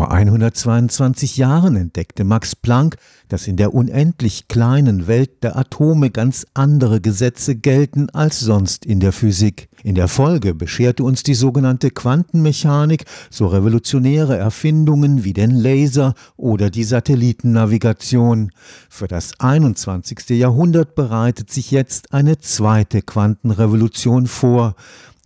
Vor 122 Jahren entdeckte Max Planck, dass in der unendlich kleinen Welt der Atome ganz andere Gesetze gelten als sonst in der Physik. In der Folge bescherte uns die sogenannte Quantenmechanik so revolutionäre Erfindungen wie den Laser oder die Satellitennavigation. Für das 21. Jahrhundert bereitet sich jetzt eine zweite Quantenrevolution vor.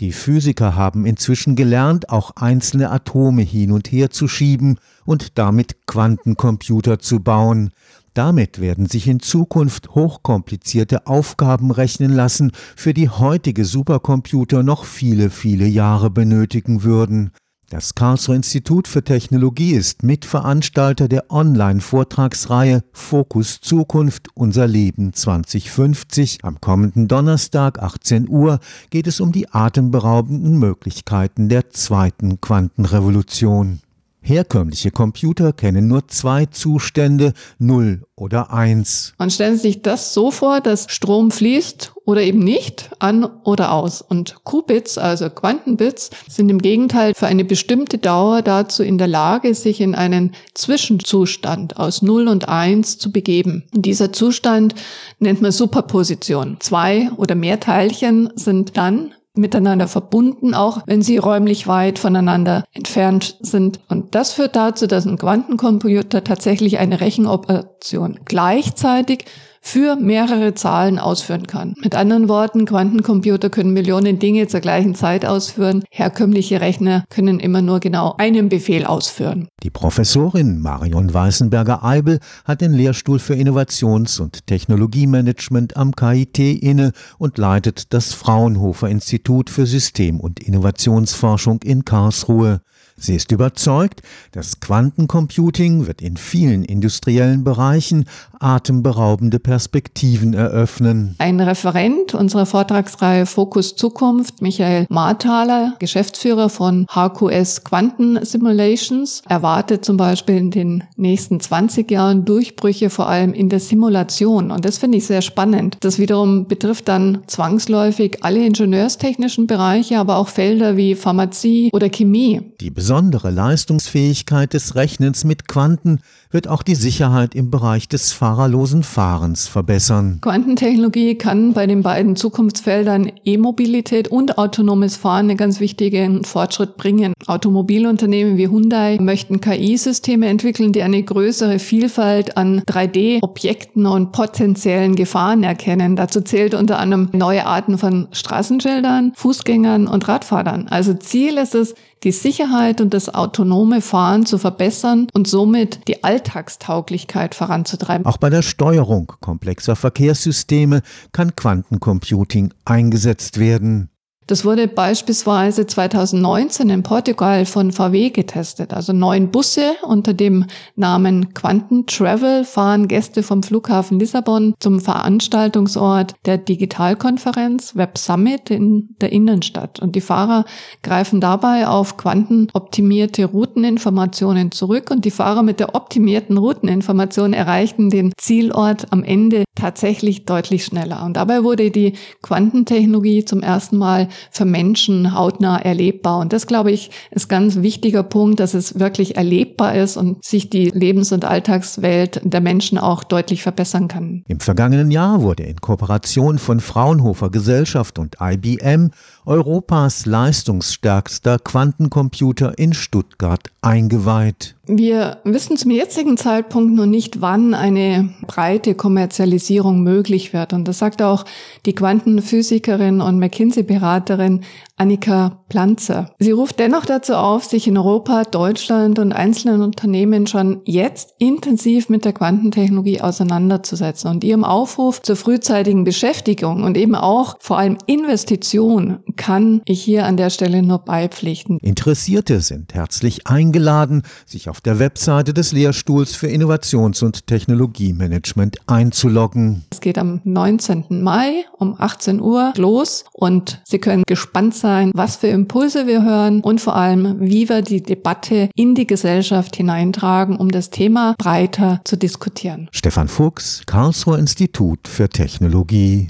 Die Physiker haben inzwischen gelernt, auch einzelne Atome hin und her zu schieben und damit Quantencomputer zu bauen. Damit werden sich in Zukunft hochkomplizierte Aufgaben rechnen lassen, für die heutige Supercomputer noch viele, viele Jahre benötigen würden. Das Karlsruher Institut für Technologie ist Mitveranstalter der Online-Vortragsreihe Fokus Zukunft Unser Leben 2050. Am kommenden Donnerstag 18 Uhr geht es um die atemberaubenden Möglichkeiten der zweiten Quantenrevolution. Herkömmliche Computer kennen nur zwei Zustände, 0 oder 1. Man stellt sich das so vor, dass Strom fließt oder eben nicht, an oder aus. Und Qubits, also Quantenbits, sind im Gegenteil für eine bestimmte Dauer dazu in der Lage, sich in einen Zwischenzustand aus 0 und 1 zu begeben. Und dieser Zustand nennt man Superposition. Zwei oder mehr Teilchen sind dann miteinander verbunden, auch wenn sie räumlich weit voneinander entfernt sind. Und das führt dazu, dass ein Quantencomputer tatsächlich eine Rechenoperation gleichzeitig für mehrere Zahlen ausführen kann. Mit anderen Worten, Quantencomputer können Millionen Dinge zur gleichen Zeit ausführen. Herkömmliche Rechner können immer nur genau einen Befehl ausführen. Die Professorin Marion Weißenberger-Eibel hat den Lehrstuhl für Innovations- und Technologiemanagement am KIT inne und leitet das Fraunhofer Institut für System- und Innovationsforschung in Karlsruhe. Sie ist überzeugt, das Quantencomputing wird in vielen industriellen Bereichen atemberaubende Perspektiven eröffnen. Ein Referent unserer Vortragsreihe Fokus Zukunft, Michael Marthaler, Geschäftsführer von HQS Quanten Simulations, erwartet zum Beispiel in den nächsten 20 Jahren Durchbrüche vor allem in der Simulation. Und das finde ich sehr spannend. Das wiederum betrifft dann zwangsläufig alle ingenieurstechnischen Bereiche, aber auch Felder wie Pharmazie oder Chemie. Die besondere Leistungsfähigkeit des Rechnens mit Quanten wird auch die Sicherheit im Bereich des fahrerlosen Fahrens verbessern. Quantentechnologie kann bei den beiden Zukunftsfeldern E-Mobilität und autonomes Fahren einen ganz wichtigen Fortschritt bringen. Automobilunternehmen wie Hyundai möchten KI-Systeme entwickeln, die eine größere Vielfalt an 3D-Objekten und potenziellen Gefahren erkennen. Dazu zählt unter anderem neue Arten von Straßenschildern, Fußgängern und Radfahrern. Also Ziel ist es, die Sicherheit und das autonome Fahren zu verbessern und somit die Alltagstauglichkeit voranzutreiben. Auch bei der Steuerung komplexer Verkehrssysteme kann Quantencomputing eingesetzt werden. Das wurde beispielsweise 2019 in Portugal von VW getestet. Also neun Busse unter dem Namen Quanten Travel fahren Gäste vom Flughafen Lissabon zum Veranstaltungsort der Digitalkonferenz Web Summit in der Innenstadt. Und die Fahrer greifen dabei auf quantenoptimierte Routeninformationen zurück und die Fahrer mit der optimierten Routeninformation erreichten den Zielort am Ende tatsächlich deutlich schneller. Und dabei wurde die Quantentechnologie zum ersten Mal für Menschen hautnah erlebbar. Und das, glaube ich, ist ganz wichtiger Punkt, dass es wirklich erlebbar ist und sich die Lebens- und Alltagswelt der Menschen auch deutlich verbessern kann. Im vergangenen Jahr wurde in Kooperation von Fraunhofer Gesellschaft und IBM Europas leistungsstärkster Quantencomputer in Stuttgart eingeweiht. Wir wissen zum jetzigen Zeitpunkt noch nicht, wann eine breite Kommerzialisierung möglich wird. Und das sagt auch die Quantenphysikerin und McKinsey-Beraterin Annika Planzer. Sie ruft dennoch dazu auf, sich in Europa, Deutschland und einzelnen Unternehmen schon jetzt intensiv mit der Quantentechnologie auseinanderzusetzen und ihrem Aufruf zur frühzeitigen Beschäftigung und eben auch vor allem Investition kann ich hier an der Stelle nur beipflichten. Interessierte sind herzlich eingeladen, sich auf der Webseite des Lehrstuhls für Innovations- und Technologiemanagement einzuloggen. Es geht am 19. Mai um 18 Uhr los und Sie können gespannt sein, was für Impulse wir hören und vor allem, wie wir die Debatte in die Gesellschaft hineintragen, um das Thema breiter zu diskutieren. Stefan Fuchs, Karlsruher Institut für Technologie.